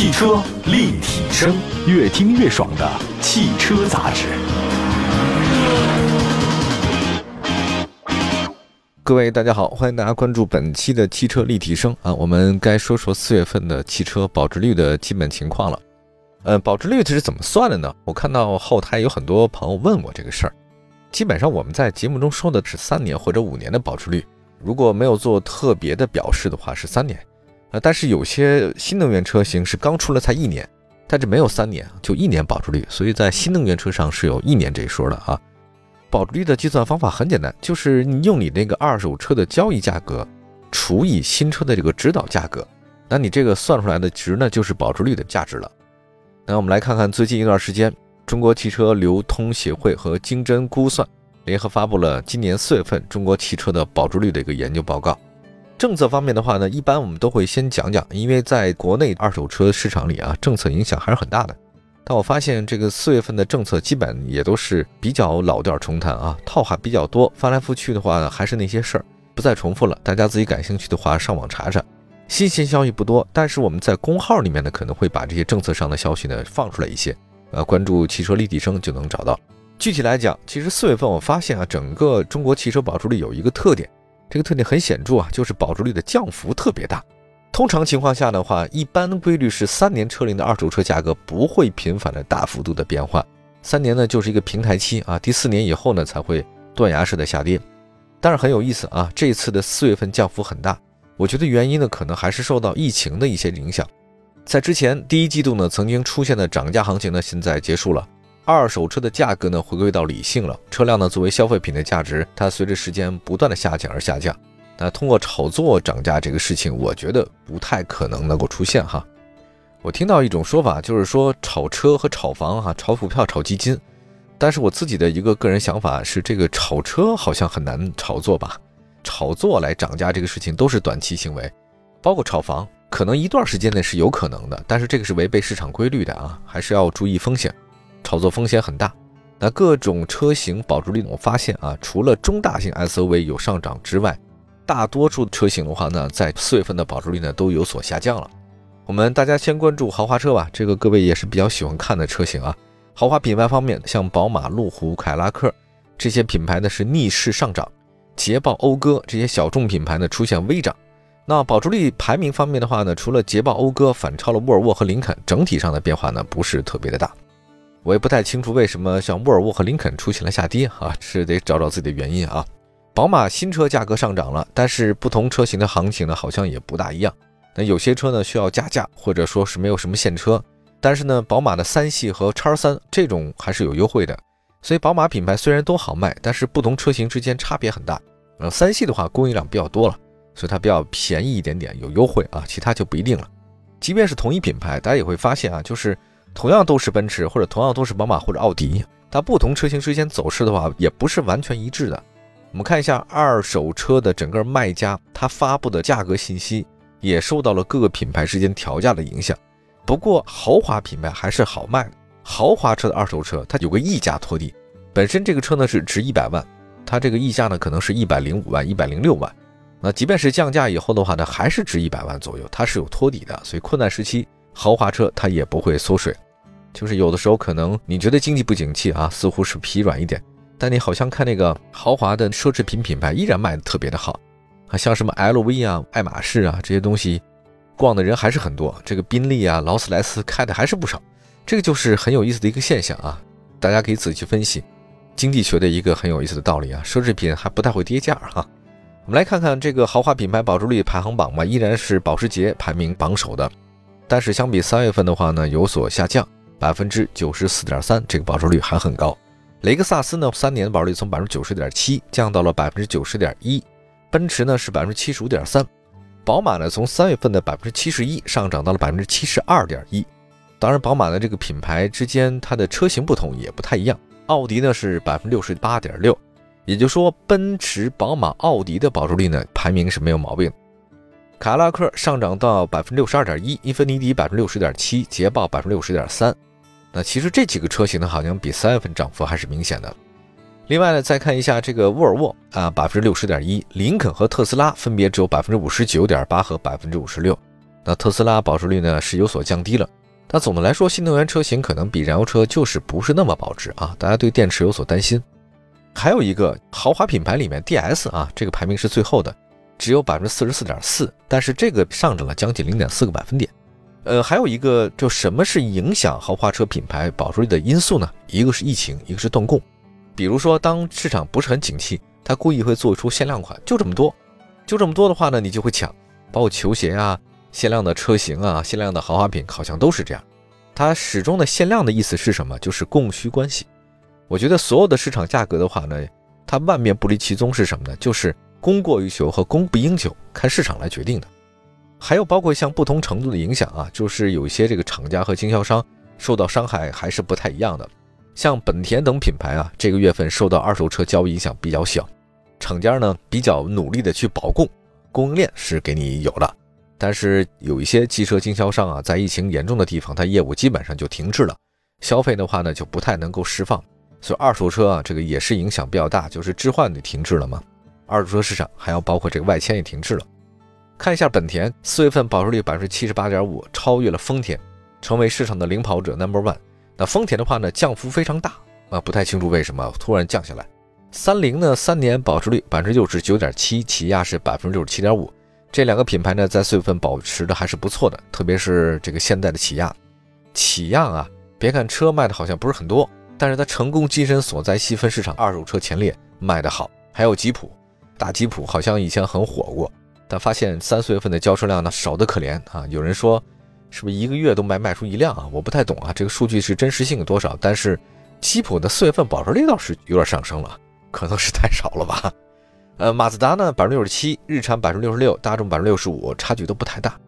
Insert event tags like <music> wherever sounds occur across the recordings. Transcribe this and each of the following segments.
汽车立体声，越听越爽的汽车杂志。各位大家好，欢迎大家关注本期的汽车立体声啊，我们该说说四月份的汽车保值率的基本情况了。呃，保值率它是怎么算的呢？我看到后台有很多朋友问我这个事儿。基本上我们在节目中说的是三年或者五年的保值率，如果没有做特别的表示的话是三年。呃，但是有些新能源车型是刚出来才一年，但是没有三年，就一年保值率，所以在新能源车上是有一年这一说的啊。保值率的计算方法很简单，就是你用你那个二手车的交易价格除以新车的这个指导价格，那你这个算出来的值呢，就是保值率的价值了。那我们来看看最近一段时间，中国汽车流通协会和经侦估算联合发布了今年四月份中国汽车的保值率的一个研究报告。政策方面的话呢，一般我们都会先讲讲，因为在国内二手车市场里啊，政策影响还是很大的。但我发现这个四月份的政策基本也都是比较老调重弹啊，套话比较多，翻来覆去的话呢，还是那些事儿，不再重复了。大家自己感兴趣的话，上网查查。新鲜消息不多，但是我们在公号里面呢，可能会把这些政策上的消息呢放出来一些。呃，关注汽车立体声就能找到。具体来讲，其实四月份我发现啊，整个中国汽车保值率有一个特点，这个特点很显著啊，就是保值率的降幅特别大。通常情况下的话，一般规律是三年车龄的二手车价格不会频繁的大幅度的变化，三年呢就是一个平台期啊，第四年以后呢才会断崖式的下跌。但是很有意思啊，这次的四月份降幅很大。我觉得原因呢，可能还是受到疫情的一些影响。在之前第一季度呢，曾经出现的涨价行情呢，现在结束了。二手车的价格呢，回归到理性了。车辆呢，作为消费品的价值，它随着时间不断的下降而下降。那通过炒作涨价这个事情，我觉得不太可能能够出现哈。我听到一种说法，就是说炒车和炒房哈，炒股票、炒基金。但是我自己的一个个人想法是，这个炒车好像很难炒作吧。炒作来涨价这个事情都是短期行为，包括炒房，可能一段时间内是有可能的，但是这个是违背市场规律的啊，还是要注意风险，炒作风险很大。那各种车型保值率，我发现啊，除了中大型 SUV 有上涨之外，大多数车型的话呢，在四月份的保值率呢都有所下降了。我们大家先关注豪华车吧，这个各位也是比较喜欢看的车型啊。豪华品牌方面，像宝马、路虎、凯拉克这些品牌呢是逆势上涨。捷豹、讴歌这些小众品牌呢出现微涨，那保值率排名方面的话呢，除了捷豹、讴歌反超了沃尔沃和林肯，整体上的变化呢不是特别的大。我也不太清楚为什么像沃尔沃和林肯出现了下跌啊，是得找找自己的原因啊。宝马新车价格上涨了，但是不同车型的行情呢好像也不大一样。那有些车呢需要加价，或者说是没有什么现车，但是呢，宝马的三系和叉三这种还是有优惠的。所以宝马品牌虽然都好卖，但是不同车型之间差别很大。呃，三系的话供应量比较多了，所以它比较便宜一点点，有优惠啊，其他就不一定了。即便是同一品牌，大家也会发现啊，就是同样都是奔驰或者同样都是宝马或者奥迪，它不同车型之间走势的话，也不是完全一致的。我们看一下二手车的整个卖家，他发布的价格信息也受到了各个品牌之间调价的影响。不过豪华品牌还是好卖，豪华车的二手车它有个溢价托底，本身这个车呢是值一百万。它这个溢价呢，可能是一百零五万、一百零六万，那即便是降价以后的话呢，还是值一百万左右，它是有托底的，所以困难时期豪华车它也不会缩水。就是有的时候可能你觉得经济不景气啊，似乎是疲软一点，但你好像看那个豪华的奢侈品品牌依然卖的特别的好啊，像什么 LV 啊、爱马仕啊这些东西，逛的人还是很多。这个宾利啊、劳斯莱斯开的还是不少，这个就是很有意思的一个现象啊，大家可以仔细分析。经济学的一个很有意思的道理啊，奢侈品还不太会跌价哈。我们来看看这个豪华品牌保值率排行榜吧，依然是保时捷排名榜首的，但是相比三月份的话呢，有所下降，百分之九十四点三，这个保值率还很高。雷克萨斯呢，三年的保值率从百分之九十点七降到了百分之九十点一，奔驰呢是百分之七十五点三，宝马呢从三月份的百分之七十一上涨到了百分之七十二点一。当然，宝马的这个品牌之间它的车型不同，也不太一样。奥迪呢是百分之六十八点六，也就是说，奔驰、宝马、奥迪的保值率呢排名是没有毛病。凯迪拉克上涨到百分之六十二点一，英菲尼迪百分之六十点七，捷豹百分之六十点三。那其实这几个车型呢，好像比三月份涨幅还是明显的。另外呢，再看一下这个沃尔沃啊，百分之六十点一，林肯和特斯拉分别只有百分之五十九点八和百分之五十六。那特斯拉保值率呢是有所降低了。但总的来说，新能源车型可能比燃油车就是不是那么保值啊，大家对电池有所担心。还有一个豪华品牌里面，DS 啊，这个排名是最后的，只有百分之四十四点四，但是这个上涨了将近零点四个百分点。呃，还有一个，就什么是影响豪华车品牌保值率的因素呢？一个是疫情，一个是断供。比如说，当市场不是很景气，他故意会做出限量款，就这么多，就这么多的话呢，你就会抢，包括球鞋啊、限量的车型啊、限量的豪华品，好像都是这样。它始终的限量的意思是什么？就是供需关系。我觉得所有的市场价格的话呢，它万变不离其宗是什么呢？就是供过于求和供不应求，看市场来决定的。还有包括像不同程度的影响啊，就是有一些这个厂家和经销商受到伤害还是不太一样的。像本田等品牌啊，这个月份受到二手车交易影响比较小，厂家呢比较努力的去保供，供应链是给你有了。但是有一些汽车经销商啊，在疫情严重的地方，它业务基本上就停滞了，消费的话呢就不太能够释放。所以二手车啊，这个也是影响比较大，就是置换的停滞了嘛。二手车市场还要包括这个外迁也停滞了。看一下本田四月份保值率百分之七十八点五，超越了丰田，成为市场的领跑者 number one。那丰田的话呢，降幅非常大啊，不太清楚为什么突然降下来。三菱呢，三年保值率百分之六十九点七，起亚是百分之六十七点五。这两个品牌呢，在四月份保持的还是不错的，特别是这个现代的起亚。起亚啊，别看车卖的好像不是很多。但是它成功跻身所在细分市场二手车前列，卖得好。还有吉普，大吉普好像以前很火过，但发现三四月份的交车量呢少得可怜啊。有人说，是不是一个月都卖卖出一辆啊？我不太懂啊，这个数据是真实性有多少？但是吉普的四月份保值率倒是有点上升了，<laughs> 可能是太少了吧？<laughs> 呃，马自达呢百分之六十七，日产百分之六十六，大众百分之六十五，差距都不太大。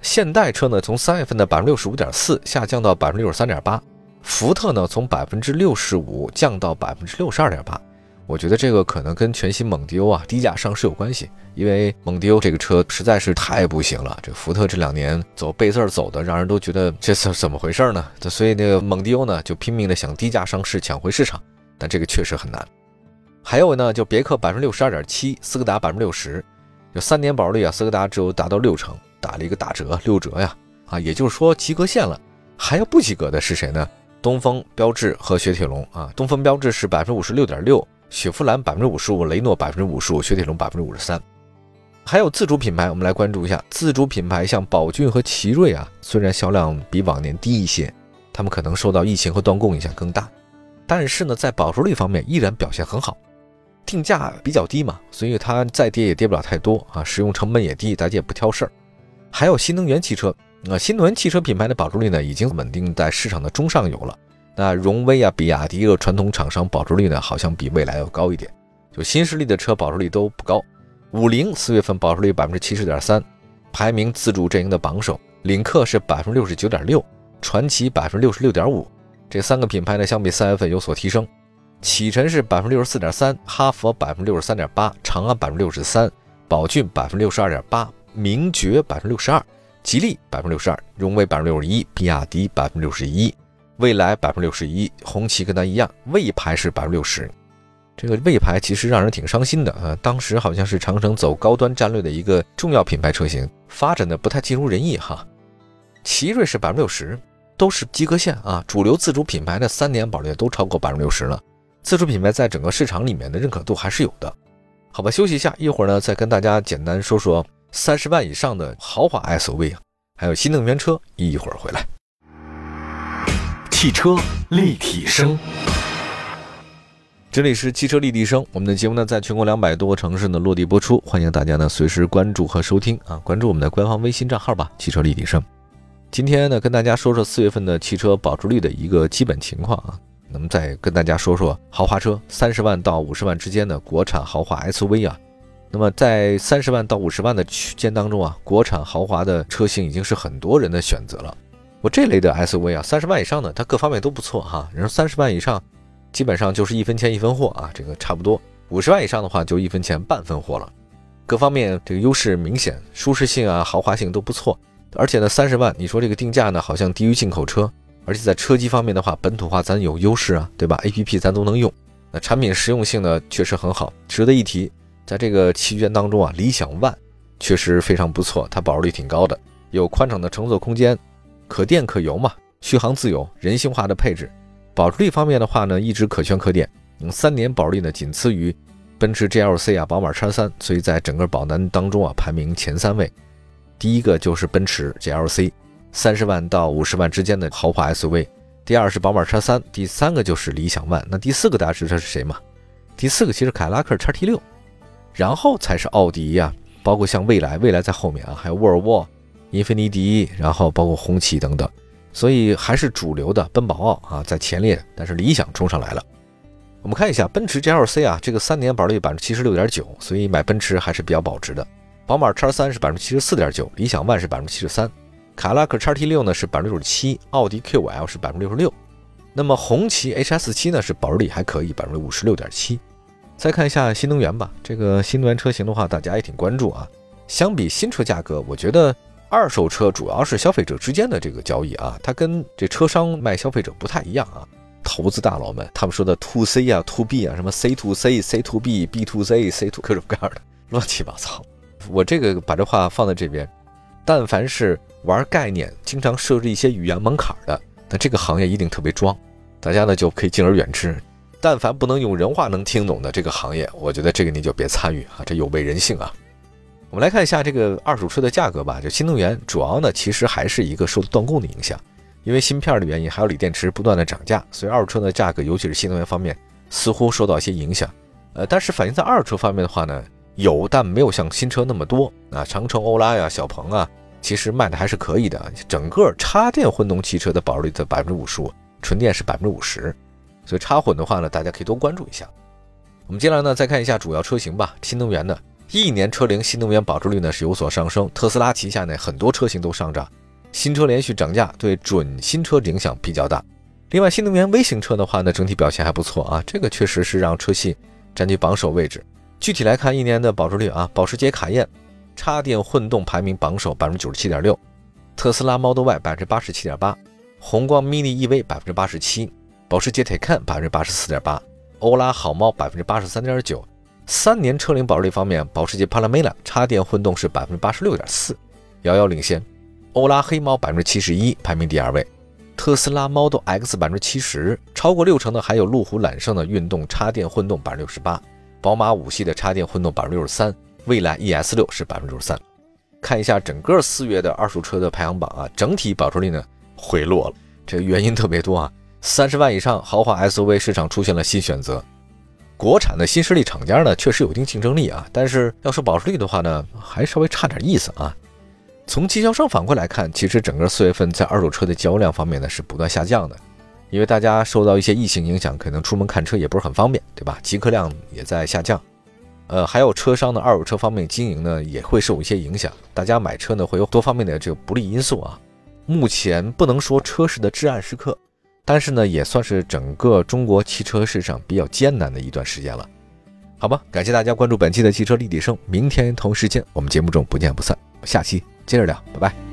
现代车呢从三月份的百分之六十五点四下降到百分之六十三点八。福特呢，从百分之六十五降到百分之六十二点八，我觉得这个可能跟全新蒙迪欧啊低价上市有关系，因为蒙迪欧这个车实在是太不行了。这福特这两年走背字儿走的，让人都觉得这是怎么回事呢？所以那个蒙迪欧呢，就拼命的想低价上市抢回市场，但这个确实很难。还有呢，就别克百分之六十二点七，斯柯达百分之六十，就三年保值率啊，斯柯达只有达到六成，打了一个打折，六折呀，啊，也就是说及格线了。还有不及格的是谁呢？东风标致和雪铁龙啊，东风标致是百分之五十六点六，雪佛兰百分之五十五，雷诺百分之五十五，雪铁龙百分之五十三。还有自主品牌，我们来关注一下自主品牌，像宝骏和奇瑞啊，虽然销量比往年低一些，他们可能受到疫情和断供影响更大，但是呢，在保值率方面依然表现很好，定价比较低嘛，所以它再跌也跌不了太多啊，使用成本也低，大家也不挑事儿。还有新能源汽车。那新能源汽车品牌的保值率呢，已经稳定在市场的中上游了。那荣威啊、比亚迪和传统厂商保值率呢，好像比蔚来要高一点。就新势力的车保值率都不高。五菱四月份保值率百分之七十点三，排名自主阵营的榜首。领克是百分之六十九点六，传祺百分之六十六点五。这三个品牌呢，相比三月份有所提升。启辰是百分之六十四点三，哈弗百分之六十三点八，长安百分之六十三，宝骏百分之六十二点八，名爵百分之六十二。吉利百分之六十二，荣威百分之六十一，比亚迪百分之六十一，蔚来百分之六十一，红旗跟它一样，魏牌是百分之六十。这个魏牌其实让人挺伤心的啊，当时好像是长城走高端战略的一个重要品牌车型，发展的不太尽如人意哈。奇瑞是百分之六十，都是及格线啊。主流自主品牌的三年保值都超过百分之六十了，自主品牌在整个市场里面的认可度还是有的。好吧，休息一下，一会儿呢再跟大家简单说说。三十万以上的豪华 SUV，还有新能源车，一会儿回来。汽车立体声，这里是汽车立体声。我们的节目呢，在全国两百多个城市呢落地播出，欢迎大家呢随时关注和收听啊，关注我们的官方微信账号吧。汽车立体声，今天呢跟大家说说四月份的汽车保值率的一个基本情况啊，那么再跟大家说说豪华车，三十万到五十万之间的国产豪华 SUV 啊。那么在三十万到五十万的区间当中啊，国产豪华的车型已经是很多人的选择了。我这类的 SUV 啊，三十万以上的，它各方面都不错哈。人说三十万以上，基本上就是一分钱一分货啊，这个差不多。五十万以上的话，就一分钱半分货了。各方面这个优势明显，舒适性啊、豪华性都不错。而且呢，三十万，你说这个定价呢，好像低于进口车。而且在车机方面的话，本土化咱有优势啊，对吧？APP 咱都能用。那产品实用性呢，确实很好，值得一提。在这个期间当中啊，理想 ONE 确实非常不错，它保值率挺高的，有宽敞的乘坐空间，可电可油嘛，续航自由，人性化的配置。保值率方面的话呢，一直可圈可点，嗯，三年保值率呢仅次于奔驰 GLC 啊、宝马叉三，所以在整个保单当中啊排名前三位。第一个就是奔驰 GLC，三十万到五十万之间的豪华 SUV。第二是宝马叉三，第三个就是理想 ONE。那第四个大家知道是谁吗？第四个其实凯迪拉克叉 T 六，然后才是奥迪呀，包括像蔚来，蔚来在后面啊，还有沃尔沃、英菲尼迪，然后包括红旗等等。所以还是主流的奔宝奥啊在前列，但是理想冲上来了。我们看一下奔驰 GLC 啊，这个三年保值率百分之七十六点九，所以买奔驰还是比较保值的。宝马叉三是百分之七十四点九，理想 ONE 是百分之七十三。卡拉克叉 T 六呢是百分之六十七，奥迪 Q 五 L 是百分之六十六，那么红旗 HS 七呢是保值率还可以，百分之五十六点七。再看一下新能源吧，这个新能源车型的话，大家也挺关注啊。相比新车价格，我觉得二手车主要是消费者之间的这个交易啊，它跟这车商卖消费者不太一样啊。投资大佬们他们说的 to C 啊 to B 啊，什么 C to C C to B B to C C to <laughs> 各种各样的乱七八糟。我这个把这话放在这边，但凡是。玩概念，经常设置一些语言门槛的，那这个行业一定特别装，大家呢就可以敬而远之。但凡不能用人话能听懂的这个行业，我觉得这个你就别参与啊，这有违人性啊。我们来看一下这个二手车的价格吧，就新能源主要呢其实还是一个受断供的影响，因为芯片的原因，还有锂电池不断的涨价，所以二手车的价格，尤其是新能源方面，似乎受到一些影响。呃，但是反映在二手车方面的话呢，有，但没有像新车那么多啊，长城、欧拉呀、小鹏啊。其实卖的还是可以的，整个插电混动汽车的保值率在百分之五十五，纯电是百分之五十，所以插混的话呢，大家可以多关注一下。我们接下来呢再看一下主要车型吧，新能源的，一年车龄新能源保值率呢是有所上升，特斯拉旗下呢很多车型都上涨，新车连续涨价对准新车影响比较大。另外，新能源微型车的话呢，整体表现还不错啊，这个确实是让车系占据榜首位置。具体来看，一年的保值率啊，保时捷卡宴。插电混动排名榜首百分之九十七点六，特斯拉 Model Y 百分之八十七点八，宏光 mini EV 百分之八十七，保时捷 Taycan 百分之八十四点八，欧拉好猫百分之八十三点九。三年车龄保值率方面，保时捷 Panamera 插电混动是百分之八十六点四，遥遥领先。欧拉黑猫百分之七十一，排名第二位。特斯拉 Model X 百分之七十，超过六成的还有路虎揽胜的运动插电混动百分之六十八，宝马五系的插电混动百分之六十三。蔚来 ES 六是百分之六十三，看一下整个四月的二手车的排行榜啊，整体保值率呢回落了，这个原因特别多啊。三十万以上豪华 SUV 市场出现了新选择，国产的新势力厂家呢确实有一定竞争力啊，但是要说保值率的话呢，还稍微差点意思啊。从经销商反馈来看，其实整个四月份在二手车的交量方面呢是不断下降的，因为大家受到一些疫情影响，可能出门看车也不是很方便，对吧？集客量也在下降。呃，还有车商的二手车方面经营呢，也会受一些影响。大家买车呢，会有多方面的这个不利因素啊。目前不能说车市的至暗时刻，但是呢，也算是整个中国汽车市场比较艰难的一段时间了。好吧，感谢大家关注本期的汽车立体声，明天同一时间我们节目中不见不散。下期接着聊，拜拜。